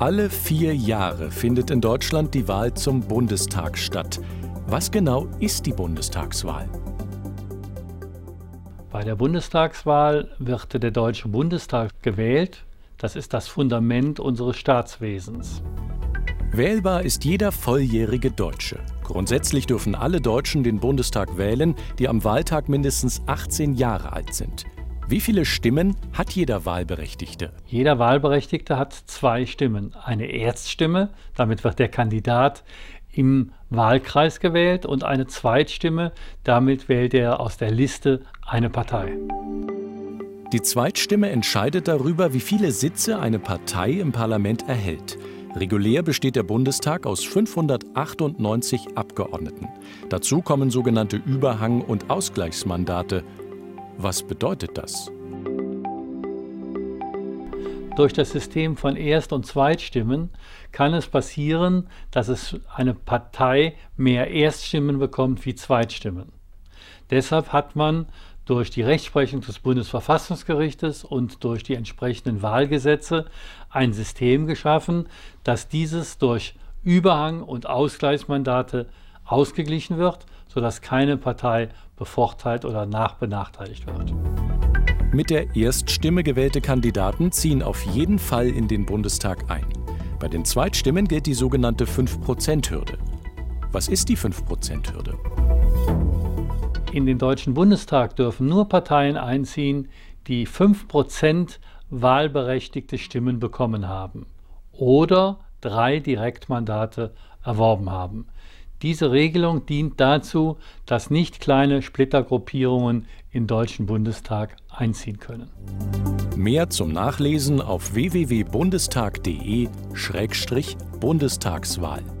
Alle vier Jahre findet in Deutschland die Wahl zum Bundestag statt. Was genau ist die Bundestagswahl? Bei der Bundestagswahl wird der Deutsche Bundestag gewählt. Das ist das Fundament unseres Staatswesens. Wählbar ist jeder volljährige Deutsche. Grundsätzlich dürfen alle Deutschen den Bundestag wählen, die am Wahltag mindestens 18 Jahre alt sind. Wie viele Stimmen hat jeder Wahlberechtigte? Jeder Wahlberechtigte hat zwei Stimmen. Eine Erststimme, damit wird der Kandidat im Wahlkreis gewählt, und eine Zweitstimme, damit wählt er aus der Liste eine Partei. Die Zweitstimme entscheidet darüber, wie viele Sitze eine Partei im Parlament erhält. Regulär besteht der Bundestag aus 598 Abgeordneten. Dazu kommen sogenannte Überhang- und Ausgleichsmandate. Was bedeutet das? Durch das System von Erst- und Zweitstimmen kann es passieren, dass es eine Partei mehr Erststimmen bekommt wie Zweitstimmen. Deshalb hat man durch die Rechtsprechung des Bundesverfassungsgerichtes und durch die entsprechenden Wahlgesetze ein System geschaffen, dass dieses durch Überhang- und Ausgleichsmandate ausgeglichen wird, sodass keine Partei bevorteilt oder nachbenachteiligt wird. Mit der Erststimme gewählte Kandidaten ziehen auf jeden Fall in den Bundestag ein. Bei den Zweitstimmen gilt die sogenannte 5%-Hürde. Was ist die 5%-Hürde? In den Deutschen Bundestag dürfen nur Parteien einziehen, die 5% wahlberechtigte Stimmen bekommen haben oder drei Direktmandate erworben haben. Diese Regelung dient dazu, dass nicht kleine Splittergruppierungen im Deutschen Bundestag einziehen können. Mehr zum Nachlesen auf www.bundestag.de-bundestagswahl.